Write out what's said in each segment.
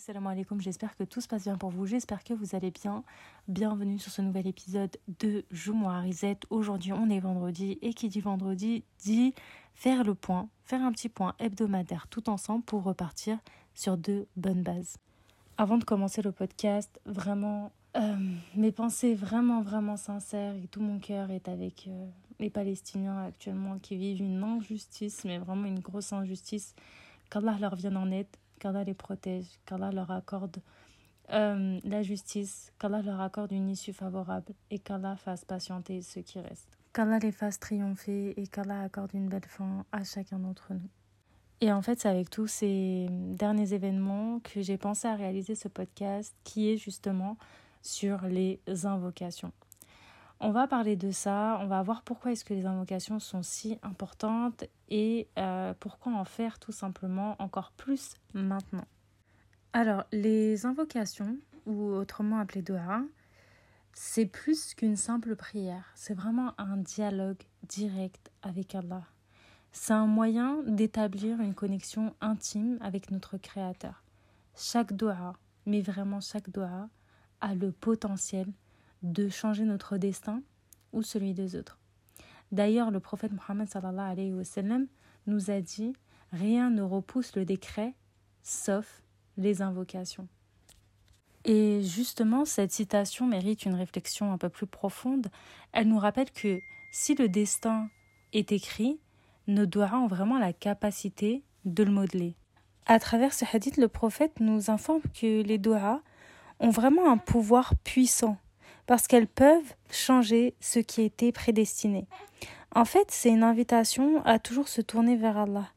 salam alaikum, j'espère que tout se passe bien pour vous, j'espère que vous allez bien. Bienvenue sur ce nouvel épisode de Joue-moi Risette. Aujourd'hui on est vendredi et qui dit vendredi dit faire le point, faire un petit point hebdomadaire tout ensemble pour repartir sur de bonnes bases. Avant de commencer le podcast, vraiment euh, mes pensées vraiment vraiment sincères et tout mon cœur est avec euh, les Palestiniens actuellement qui vivent une injustice, mais vraiment une grosse injustice. Qu'Allah leur vienne en aide qu'Allah les protège, qu'Allah leur accorde euh, la justice, qu'Allah leur accorde une issue favorable et qu'Allah fasse patienter ceux qui restent. Qu'Allah les fasse triompher et qu'Allah accorde une belle fin à chacun d'entre nous. Et en fait, c'est avec tous ces derniers événements que j'ai pensé à réaliser ce podcast qui est justement sur les invocations. On va parler de ça, on va voir pourquoi est-ce que les invocations sont si importantes et euh, pourquoi en faire tout simplement encore plus maintenant. Alors, les invocations, ou autrement appelées dua, c'est plus qu'une simple prière, c'est vraiment un dialogue direct avec Allah. C'est un moyen d'établir une connexion intime avec notre Créateur. Chaque doha, mais vraiment chaque doha, a le potentiel de changer notre destin ou celui des autres. D'ailleurs, le prophète Mohammed nous a dit Rien ne repousse le décret sauf les invocations. Et justement, cette citation mérite une réflexion un peu plus profonde. Elle nous rappelle que si le destin est écrit, nos doigts ont vraiment la capacité de le modeler. À travers ce hadith, le prophète nous informe que les doigts ont vraiment un pouvoir puissant parce qu'elles peuvent changer ce qui était prédestiné. En fait, c'est une invitation à toujours se tourner vers Allah,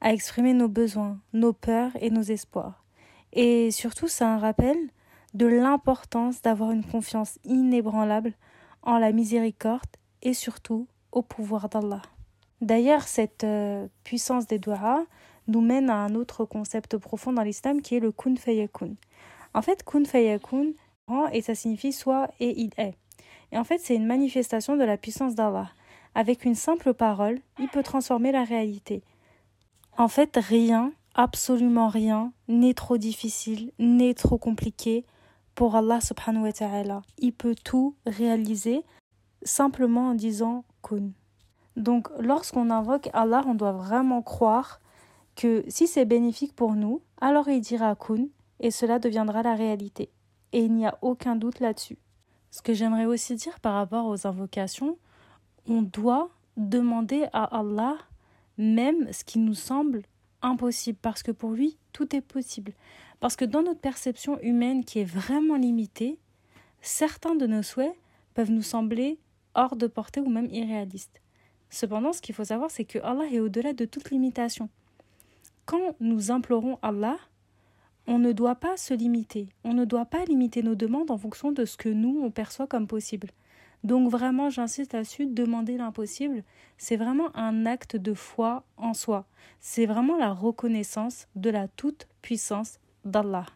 à exprimer nos besoins, nos peurs et nos espoirs. Et surtout, c'est un rappel de l'importance d'avoir une confiance inébranlable en la miséricorde et surtout au pouvoir d'Allah. D'ailleurs, cette euh, puissance des doigts nous mène à un autre concept profond dans l'islam qui est le kun fayakun. En fait, kun fayakun, et ça signifie soit et il est. Et en fait, c'est une manifestation de la puissance d'Allah. Avec une simple parole, il peut transformer la réalité. En fait, rien, absolument rien, n'est trop difficile, n'est trop compliqué pour Allah subhanahu wa ta'ala. Il peut tout réaliser simplement en disant kun. Donc, lorsqu'on invoque Allah, on doit vraiment croire que si c'est bénéfique pour nous, alors il dira kun et cela deviendra la réalité et il n'y a aucun doute là-dessus. Ce que j'aimerais aussi dire par rapport aux invocations, on doit demander à Allah même ce qui nous semble impossible, parce que pour lui, tout est possible. Parce que dans notre perception humaine qui est vraiment limitée, certains de nos souhaits peuvent nous sembler hors de portée ou même irréalistes. Cependant, ce qu'il faut savoir, c'est que Allah est au-delà de toute limitation. Quand nous implorons Allah, on ne doit pas se limiter. On ne doit pas limiter nos demandes en fonction de ce que nous, on perçoit comme possible. Donc vraiment, j'insiste là-dessus, demander l'impossible, c'est vraiment un acte de foi en soi. C'est vraiment la reconnaissance de la toute-puissance d'Allah.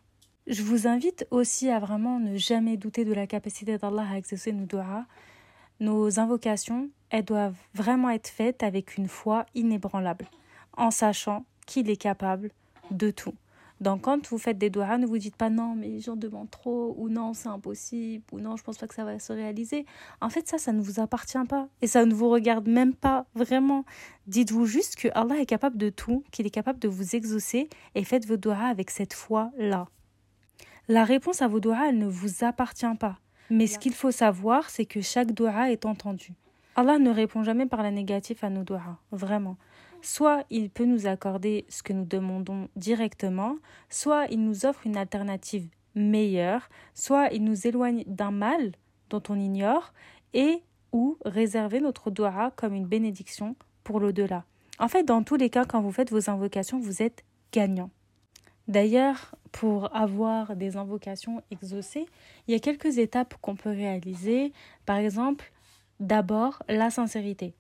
Je vous invite aussi à vraiment ne jamais douter de la capacité d'Allah à exaucer nos doigts. Nos invocations, elles doivent vraiment être faites avec une foi inébranlable, en sachant qu'il est capable de tout. Donc quand vous faites des doigts, ne vous dites pas non, mais j'en demande trop, ou non, c'est impossible, ou non, je pense pas que ça va se réaliser. En fait, ça, ça ne vous appartient pas. Et ça ne vous regarde même pas vraiment. Dites-vous juste que Allah est capable de tout, qu'il est capable de vous exaucer, et faites vos doigts avec cette foi-là. La réponse à vos doigts, elle ne vous appartient pas. Mais ce qu'il faut savoir, c'est que chaque doigt est entendu. Allah ne répond jamais par la négative à nos doigts, vraiment. Soit il peut nous accorder ce que nous demandons directement, soit il nous offre une alternative meilleure, soit il nous éloigne d'un mal dont on ignore, et ou réserver notre doigt comme une bénédiction pour l'au-delà. En fait, dans tous les cas, quand vous faites vos invocations, vous êtes gagnant. D'ailleurs, pour avoir des invocations exaucées, il y a quelques étapes qu'on peut réaliser. Par exemple, d'abord, la sincérité.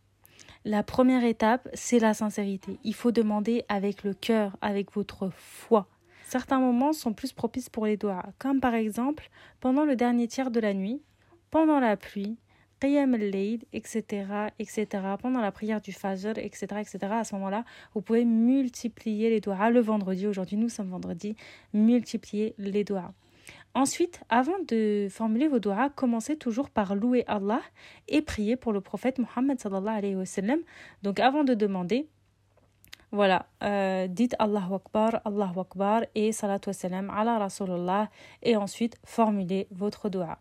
La première étape, c'est la sincérité. Il faut demander avec le cœur, avec votre foi. Certains moments sont plus propices pour les doigts, comme par exemple pendant le dernier tiers de la nuit, pendant la pluie, qiyam al-layl, etc., etc., pendant la prière du fajr, etc., etc., à ce moment-là, vous pouvez multiplier les doigts. Le vendredi, aujourd'hui nous sommes vendredi, multiplier les doigts. Ensuite, avant de formuler vos doigts, commencez toujours par louer Allah et prier pour le prophète Mohammed wa. Donc avant de demander, voilà, euh, dites Allahu Akbar, Allahu Akbar et salatu salam ala Rasulullah et ensuite formulez votre doigt.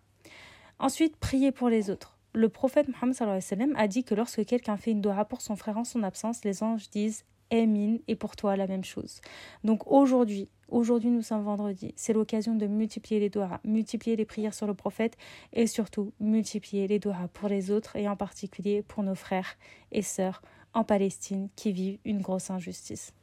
Ensuite, priez pour les autres. Le prophète Mohammed a dit que lorsque quelqu'un fait une doua pour son frère en son absence, les anges disent Amin et pour toi la même chose. Donc aujourd'hui, aujourd'hui nous sommes vendredi, c'est l'occasion de multiplier les doigts, multiplier les prières sur le prophète et surtout multiplier les doigts pour les autres et en particulier pour nos frères et sœurs en Palestine qui vivent une grosse injustice.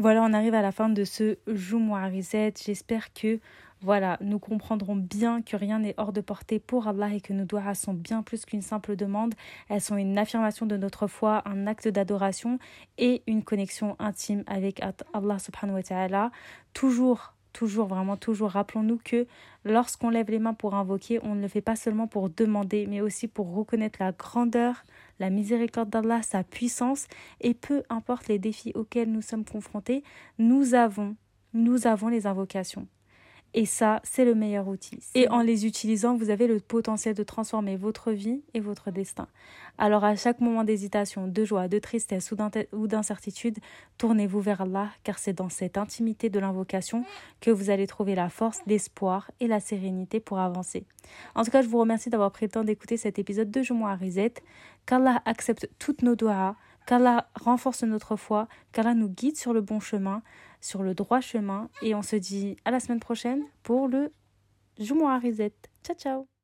Voilà, on arrive à la fin de ce Joumoua Reset. J'espère que voilà, nous comprendrons bien que rien n'est hors de portée pour Allah et que nos doigts sont bien plus qu'une simple demande. Elles sont une affirmation de notre foi, un acte d'adoration et une connexion intime avec Allah subhanahu wa ta'ala. Toujours toujours, vraiment toujours, rappelons-nous que lorsqu'on lève les mains pour invoquer, on ne le fait pas seulement pour demander, mais aussi pour reconnaître la grandeur, la miséricorde d'Allah, sa puissance, et peu importe les défis auxquels nous sommes confrontés, nous avons, nous avons les invocations. Et ça, c'est le meilleur outil. Et en les utilisant, vous avez le potentiel de transformer votre vie et votre destin. Alors à chaque moment d'hésitation, de joie, de tristesse ou d'incertitude, tournez-vous vers Allah, car c'est dans cette intimité de l'invocation que vous allez trouver la force, l'espoir et la sérénité pour avancer. En tout cas, je vous remercie d'avoir pris le temps d'écouter cet épisode de Je moi à Reset. Qu'Allah accepte toutes nos doigts, qu'Allah renforce notre foi, qu'Allah nous guide sur le bon chemin sur le droit chemin. Et on se dit à la semaine prochaine pour le Reset. Ciao, ciao